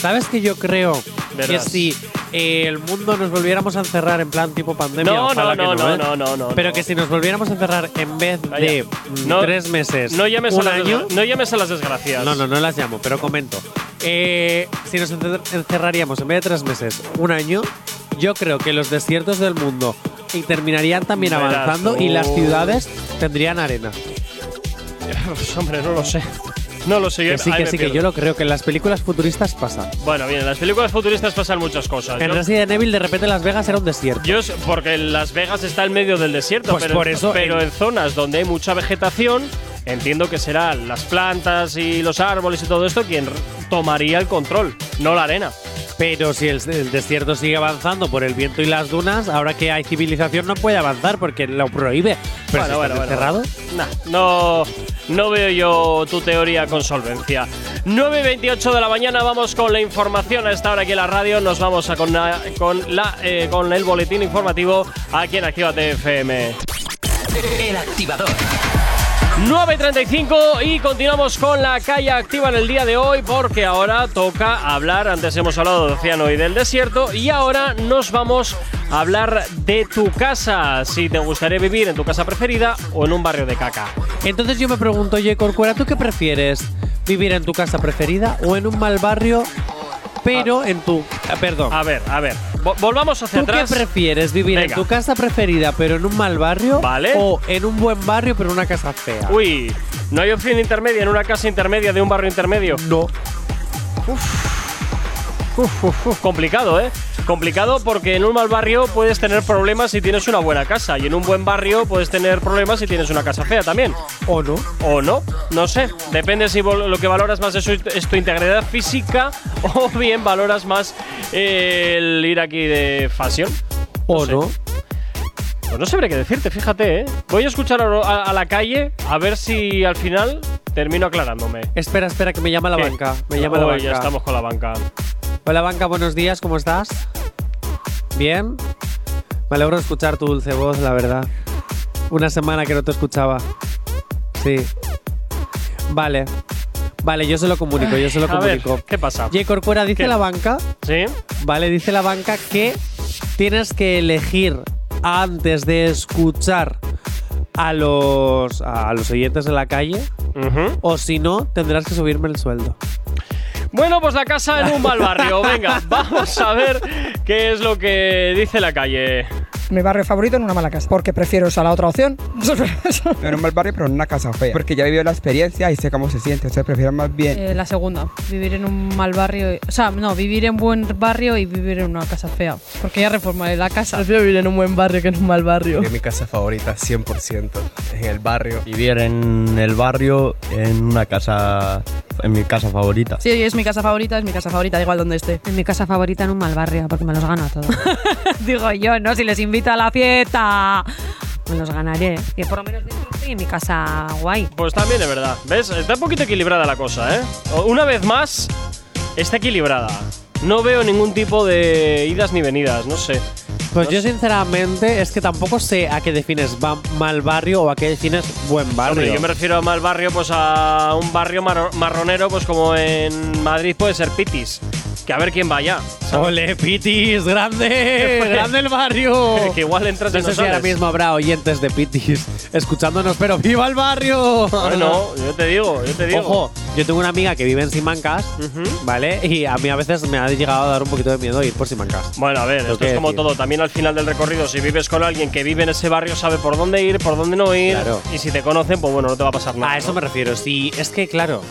¿Sabes que yo creo Verás. que si eh, el mundo nos volviéramos a encerrar en plan tipo pandemia, No, no, no, ¿eh? no, no, no, pero que si nos volviéramos a encerrar en vez de No- tres meses, No llames, un a las año, no llames a las desgracias. no, no, no las llamo, pero comento. Eh, si nos encer- encerraríamos en vez de tres meses, un año, yo creo que los desiertos del mundo y terminarían también Verás avanzando tú. y las ciudades tendrían arena. Pues, hombre, no lo sé. No lo sé. Que sí, que sí, que yo lo creo, que en las películas futuristas pasa. Bueno, bien, en las películas futuristas pasan muchas cosas. En Yo- Resident Evil de repente Las Vegas era un desierto. Yo porque Las Vegas está en medio del desierto, Pues pero, por eso pero en- en zonas donde hay mucha vegetación, entiendo que serán las plantas y los árboles y todo esto quien tomaría el control, no la arena. Pero si el, el desierto sigue avanzando por el viento y las dunas, ahora que hay civilización no puede avanzar porque lo prohíbe. Pero si Bueno, Nah, no, no veo yo tu teoría con solvencia. 9 y 28 de la mañana vamos con la información a esta hora aquí en la radio. Nos vamos a con, la- con, la, eh, con el boletín informativo aquí en Actívate FM. El activador. 9.35 y continuamos con la calle activa en el día de hoy porque ahora toca hablar, antes hemos hablado del océano y del desierto y ahora nos vamos a hablar de tu casa, si te gustaría vivir en tu casa preferida o en un barrio de caca. Entonces yo me pregunto, oye, Corcuera, ¿tú qué prefieres? ¿Vivir en tu casa preferida o en un mal barrio, pero en tu. eh, perdón. A ver, a ver, vo- volvamos hacia ¿Tú atrás. qué prefieres? ¿Vivir Venga. en tu casa preferida, pero en un mal barrio? Vale. ¿O en un buen barrio, pero en una casa fea? Uy, ¿no hay opción intermedia en una casa intermedia de un barrio intermedio? No. Uf, uf, uf, complicado, ¿eh? Complicado porque en un mal barrio puedes tener problemas si tienes una buena casa y en un buen barrio puedes tener problemas si tienes una casa fea también. ¿O no? O no, no sé. Depende si lo que valoras más es, tu integridad física o bien valoras más eh, el ir aquí de fashion. ¿O sé. no? Pues no sabré qué decirte, fíjate, ¿eh? Voy a escuchar a, a- a la calle a ver si al final termino aclarándome. Espera, espera, que me llama la ¿Qué? banca. Me llama la banca. ya estamos con la banca. Hola, banca, buenos días, ¿cómo estás? ¿Bien? Me alegro de escuchar tu dulce voz, la verdad. Una semana que no te escuchaba. Sí. Vale. Vale, yo se lo comunico, yo se lo A ver, comunico. ¿qué pasa? J. Corcuera dice ¿Qué? la banca. ¿Sí? Vale, dice la banca que tienes que elegir antes de escuchar a los, a los oyentes de la calle. O si no, tendrás que subirme el sueldo. Bueno, pues la casa en un mal barrio. Venga, vamos a ver qué es lo que dice la calle. Mi barrio favorito en una mala casa. Porque prefiero esa a la otra opción. En un mal barrio, pero en una casa fea. Porque ya vivió la experiencia y sé cómo se siente. O sea, prefiero más bien. Eh, la segunda, vivir en un mal barrio. y- o sea, no, vivir en buen barrio y vivir en una casa fea. Porque ya reformaré la casa. Prefiero vivir en un buen barrio que en un mal barrio. Es mi casa favorita, 100%. En el barrio. Vivir en el barrio, en una casa, en mi casa favorita. Sí, es mi casa favorita, es mi casa favorita, da igual donde esté. En mi casa favorita en un mal barrio, porque me los gano a todos. Digo yo, ¿no? Si les invito a la fiesta, me los ganaré. Y por lo menos estoy en mi casa guay. Pues también es verdad. ¿Ves? Está un poquito equilibrada la cosa, ¿eh? Una vez más, está equilibrada. No veo ningún tipo de idas ni venidas, no sé. Pues yo sinceramente es que tampoco sé a qué defines mal barrio o a qué defines buen barrio. Hombre, yo me refiero a mal barrio, pues a un barrio marro- marronero, pues como en Madrid puede ser Pitis. Que a ver quién vaya. ¿sabes? ¡Ole, Pitis! ¡Grande! ¡Grande el barrio! que igual entras y no sé si ahora mismo habrá oyentes de Pitis escuchándonos, pero ¡viva el barrio! Bueno, yo te digo, yo te digo. Ojo, yo tengo una amiga que vive en Simancas, Ujú. ¿vale? Y a mí a veces me ha llegado a dar un poquito de miedo ir por Simancas. Bueno, a ver, esto es como decir. todo. También al final del recorrido, si vives con alguien que vive en ese barrio, sabe por dónde ir, por dónde no ir. Claro. Y si te conocen, pues bueno, no te va a pasar nada. A eso ¿no? me refiero. Sí, es que claro.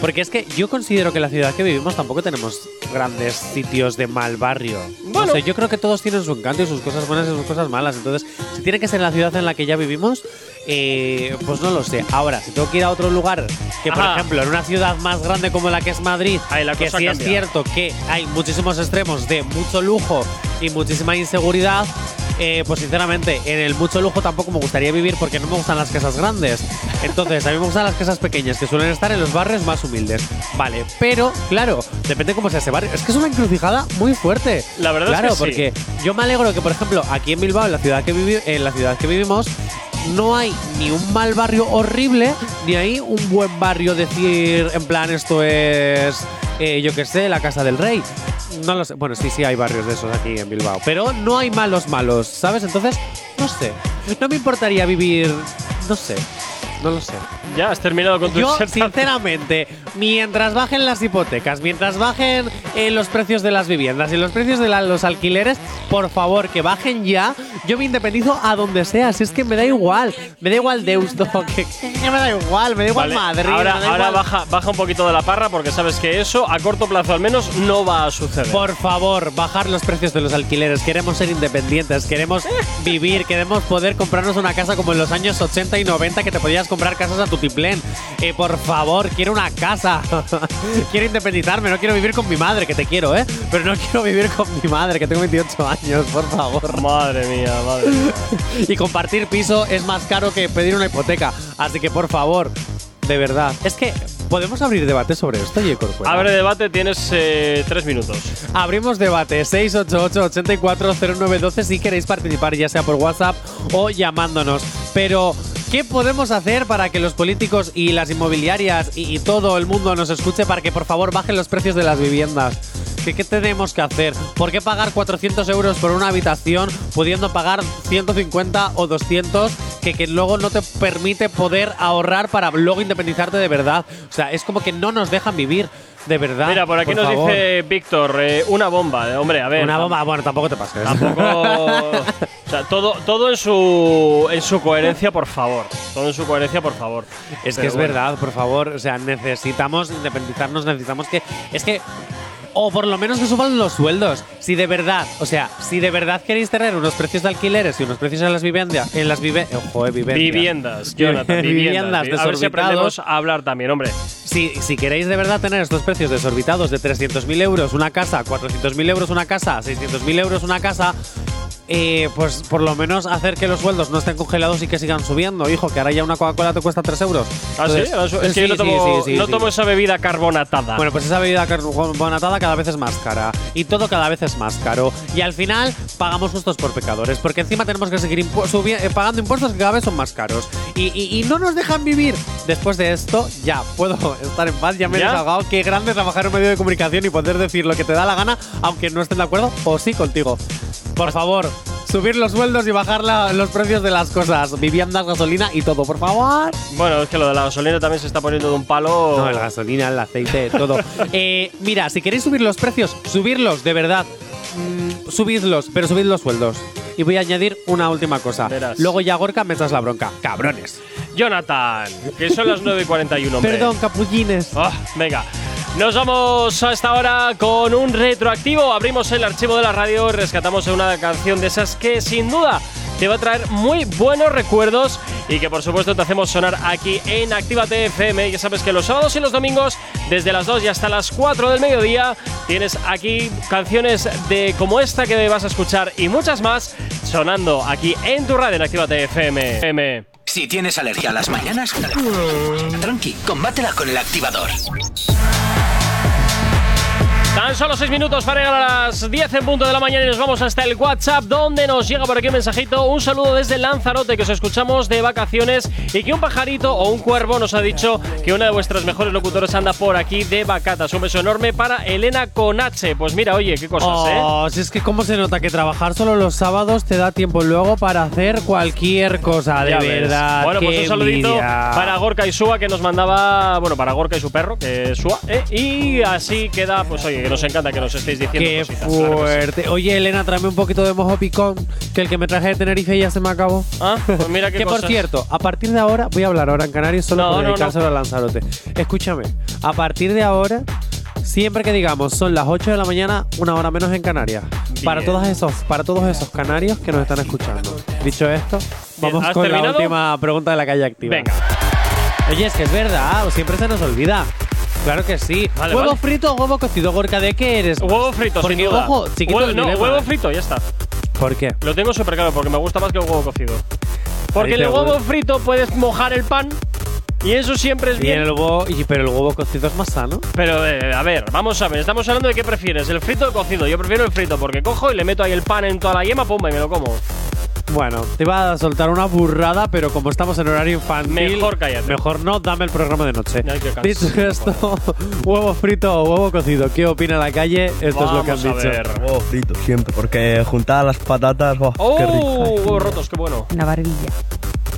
Porque es que yo considero que en la ciudad que vivimos tampoco tenemos grandes sitios de mal barrio. Bueno. No sé, yo creo que todos tienen su encanto y sus cosas buenas y sus cosas malas. Entonces, si tiene que ser en la ciudad en la que ya vivimos, eh, pues no lo sé. Ahora, si tengo que ir a otro lugar, que por Ajá. ejemplo, en una ciudad más grande como la que es Madrid, Ahí la que cosa sí es cambia. cierto que hay muchísimos extremos de mucho lujo y muchísima inseguridad, eh, pues sinceramente, en el mucho lujo tampoco me gustaría vivir porque no me gustan las casas grandes. Entonces, a mí me gustan las casas pequeñas que suelen estar en los barrios más humildes. Vale, pero claro, depende cómo sea ese barrio. Es que es una encrucijada muy fuerte. La verdad es claro, que sí. porque yo me alegro que, por ejemplo, aquí en Bilbao, en la ciudad que, vivi- en la ciudad que vivimos, no hay ni un mal barrio horrible, ni hay un buen barrio decir, en plan, esto es, eh, yo qué sé, la casa del rey. No lo sé. Bueno, sí, sí hay barrios de esos aquí en Bilbao. Pero no hay malos malos, ¿sabes? Entonces, no sé. No me importaría vivir. No sé. No lo sé. Ya has terminado con tu Yo, sinceramente, mientras bajen las hipotecas, mientras bajen eh, los precios de las viviendas y los precios de la- los alquileres, por favor, que bajen ya. Yo me independizo a donde sea. Si es que me da igual. Me da igual Deusto. Que, que me da igual. Me da igual Vale, Madrid. ahora me da ahora igual- baja, baja un poquito de la parra porque sabes que eso, a corto plazo al menos, no va a suceder. Por favor, bajar los precios de los alquileres. Queremos ser independientes, queremos vivir, queremos poder comprarnos una casa como en los años 80 y 90 que te podías comprar casas a tu tiplén. Eh, por favor, quiero una casa. quiero independizarme, no quiero vivir con mi madre, que te quiero, ¿eh? Pero no quiero vivir con mi madre, que tengo 28 años, por favor. Madre mía, madre mía. y compartir piso es más caro que pedir una hipoteca. Así que, por favor, de verdad. Es que ¿Podemos abrir debate sobre esto, J. Corcuera? Abre debate, tienes eh, tres minutos. Abrimos debate 688-840912 si queréis participar, ya sea por WhatsApp o llamándonos. Pero, ¿qué podemos hacer para que los políticos y las inmobiliarias y, y todo el mundo nos escuche para que por favor bajen los precios de las viviendas? ¿Qué, ¿Qué tenemos que hacer? ¿Por qué pagar 400 euros por una habitación pudiendo pagar 150 o 200 que, que luego no te permite poder ahorrar para luego independizarte de verdad? O sea, es como que no nos dejan vivir de verdad. Mira, por aquí nos favor. dice Víctor, eh, una bomba. eh, Hombre, a ver. Una bomba, bueno, tampoco te pases. Tampoco. o sea, todo, todo en su en su coherencia, por favor. Todo en su coherencia, por favor. Es que Pero es bueno. verdad, por favor. O sea, necesitamos independizarnos, necesitamos que. Es que. O por lo menos que suban los sueldos. Si de verdad, o sea, si de verdad queréis tener unos precios de alquileres y unos precios en las viviendas. En las vive, ojo, eh, viviendas. Viviendas, Jonathan, viviendas. Viviendas a ver si aprendemos desorbitados. a hablar también, hombre. Si, si queréis de verdad tener estos precios desorbitados de 300.000 euros una casa, 400.000 euros una casa, 600.000 euros una casa, eh, pues por lo menos hacer que los sueldos no estén congelados y que sigan subiendo. Hijo, que ahora ya una Coca-Cola te cuesta 3 euros. Ah, sí, Entonces, su- es que sí, yo no tomo, sí, no tomo esa bebida carbonatada. Bueno, pues esa bebida carbonatada cada vez es más cara. Y todo cada vez es más caro. Y al final pagamos justos por pecadores. Porque encima tenemos que seguir impu- eh, pagando impuestos que cada vez son más caros. Y, y- y no nos dejan vivir. Después de esto, ya puedo estar en paz. Ya me he desahogado. Qué grande trabajar en un medio de comunicación y poder decir lo que te da la gana, aunque no estén de acuerdo o sí contigo. Por favor, subir los sueldos y bajar la- los precios de las cosas. Viviendas, gasolina y todo, por favor. Bueno, es que lo de la gasolina también se está poniendo de un palo. No, la gasolina, el aceite, todo. Eh, mira, si queréis subir los precios, subirlos, de verdad. Mm, subidlos, pero subid los sueldos. Y voy a añadir una última cosa. Verás. Luego ya Gorka me echas la bronca. Cabrones. Jonathan, que son las 9 y 41, hombre. Perdón, capullines. Ah, venga. Nos vamos a esta hora con un retroactivo. Abrimos el archivo de la radio y rescatamos una canción de esas que sin duda te va a traer muy buenos recuerdos y que por supuesto te hacemos sonar aquí en Actívate FM. Ya sabes que los sábados y los domingos, desde las 2 y hasta las 4 del mediodía, tienes aquí canciones de como esta que vas a escuchar y muchas más sonando aquí en tu radio en Actívate. FM. Si tienes alergia a las mañanas, tranqui, combátela con el activador. Tan solo 6 minutos para llegar a las 10 en punto de la mañana y nos vamos hasta el WhatsApp donde nos llega por aquí un mensajito. Un saludo desde Lanzarote que os escuchamos de vacaciones y que un pajarito o un cuervo nos ha dicho que una de vuestras mejores locutores anda por aquí de vacatas. Un beso enorme para Elena Conache. Pues mira, oye, qué cosas, ¿eh? Oh, si es que cómo se nota que trabajar solo los sábados te da tiempo luego para hacer cualquier cosa, de verdad. Bueno, pues un saludito envidia. para Gorka y Sua que nos mandaba, bueno, para Gorka y su perro, que es Sua, ¿eh? Y así queda, pues oye, que nos encanta que nos estéis diciendo Qué cositas. claro que sí. fuerte. Oye, Elena, tráeme un poquito de mojo picón, que el que me traje de Tenerife ya se me acabó. Ah, pues mira qué que por cierto, a partir de ahora, voy a hablar ahora en Canarias solo No, por no, dedicárselo a Lanzarote. Escúchame, a partir de ahora, siempre que digamos son las 8 de la mañana, una hora menos en Canarias. Para todos esos, para todos esos canarios que nos están escuchando. Dicho esto, vamos ¿has con la última pregunta de la calle activa. Venga. Oye, es que es verdad, siempre se nos olvida. Claro que sí. Vale, ¿Huevo vale. frito o huevo cocido, Gorka? ¿De qué eres? Huevo frito, Porque, sin duda. ojo, chiquito Hue- el no, dilema, huevo ¿eh? frito, ya está. ¿Por qué? Lo tengo súper claro porque me gusta más que el huevo cocido. Porque Ahí el huevo frito puedes mojar el pan y eso siempre es Y bien. el huevo, y- pero el huevo cocido es más sano. Pero eh, a ver, vamos a ver, estamos hablando de qué prefieres, el frito o el cocido. Yo prefiero el frito porque cojo y le meto ahí el pan en toda la yema, pumba, y me lo como. Bueno, te iba a soltar una burrada, pero como estamos en horario infantil, Mejor cállate. Mejor no, dame el programa de noche. Dicho esto, huevo frito o huevo cocido, ¿qué opina la calle? Esto es lo que han a dicho. ver. Huevo frito, siempre. Porque juntar las patatas, ¡buah, ¡Oh! qué rico. Huevos rotos, qué bueno. Una barbilla.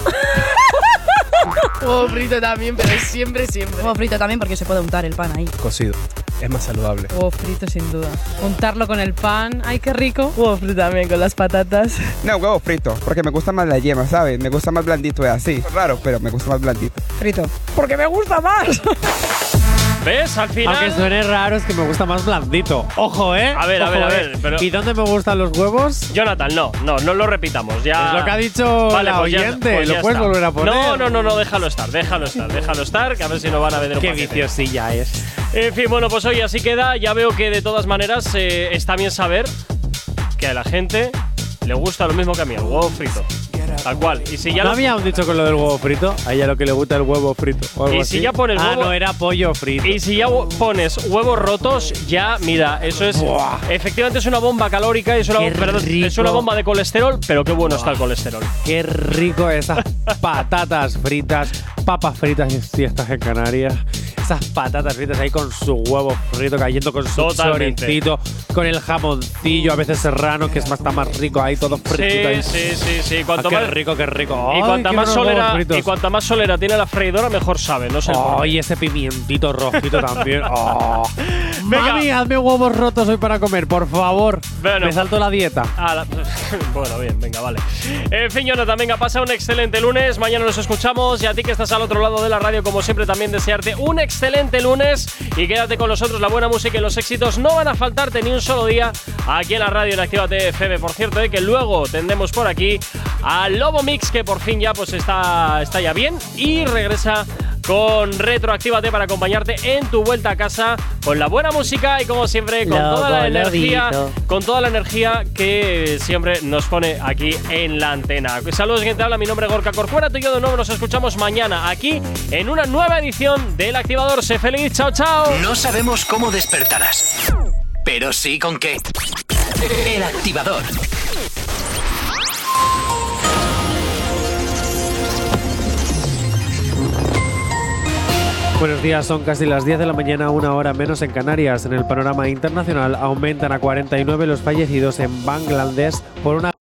Huevo frito también, pero siempre, siempre. Huevo frito también porque se puede untar el pan ahí. Cocido. Es más saludable. Huevo frito sin duda. Untarlo con el pan, ay qué rico. Huevo frito también con las patatas. No, huevo frito, porque me gusta más la yema, ¿sabes? Me gusta más blandito, es así. Raro, pero me gusta más blandito. Frito. Porque me gusta más. ¿Ves? Al final. Aunque suene raro, es que me gusta más blandito. Ojo, ¿eh? A ver, a ver, a ¿eh? ver, pero- ¿Y dónde me gustan los huevos? Jonathan, no, no, no lo repitamos. Ya. Es lo que ha dicho la pues ya- oyente, pues lo puedes está. volver a poner. No, no, no, no, déjalo estar, déjalo estar, déjalo estar, que a ver si no van a vender un Qué paquete. viciosilla es. En fin, bueno, pues hoy así queda. Ya veo que de todas maneras eh, está bien saber que a la gente le gusta lo mismo que a mí, el huevo frito. Tal cual. Y si ya ¿No lo- había un dicho con lo del huevo frito? A ella lo que le gusta el huevo frito. o algo Y si así. ya pones ah, huevo- no, era pollo frito. Y si ya hu- pones huevos rotos, ya, mira, eso es. Efectivamente es una bomba calórica, es una, Qué perdón, es rico. una bomba de colesterol, pero qué bueno está el colesterol. Qué rico esas patatas fritas, papas fritas si estás en Canarias. Esas patatas fritas ahí con su huevo frito cayendo con su Totalmente. choricito, con el jamoncillo, a veces serrano, que es más, está más rico ahí, todo frito ahí. Sí, sí, sí, sí. Cuanto Ah, qué más, rico, qué rico. y Ay, cuanta qué más buenos huevos solera, fritos. y cuanta más solera tiene la freidora, mejor sabe. No sé. Ay, ese pimientito rojito también. Oh. Venga. Mami, hazme huevos rotos hoy para comer, por favor. Bueno. Me salto la dieta. Ah, la- bueno, bien, venga, vale. En fin, Jonathan, venga, pasa un excelente lunes. Mañana nos escuchamos. Y a ti que estás al otro lado de la radio, como siempre, también desearte un excelente lunes. Y quédate con nosotros. La buena música y los éxitos no van a faltarte ni un solo día aquí en la radio en Actívate FM. Por cierto, eh, que luego tendremos por aquí a Lobo Mix, que por fin ya pues está, está ya bien. Y regresa con Retroactívate para acompañarte en tu vuelta a casa con la buena música y como siempre con toda la energía lobito. con toda la energía que siempre nos pone aquí en la antena. Saludos, quien te habla, mi nombre es Gorka Corcuera, tú y yo de nuevo nos escuchamos mañana aquí en una nueva edición del Activador. Sé feliz, chao, chao. No sabemos cómo despertarás, pero sí con qué. El activador. Buenos días, son casi las 10 de la mañana, una hora menos en Canarias. En el panorama internacional aumentan a 49 los fallecidos en Bangladesh por una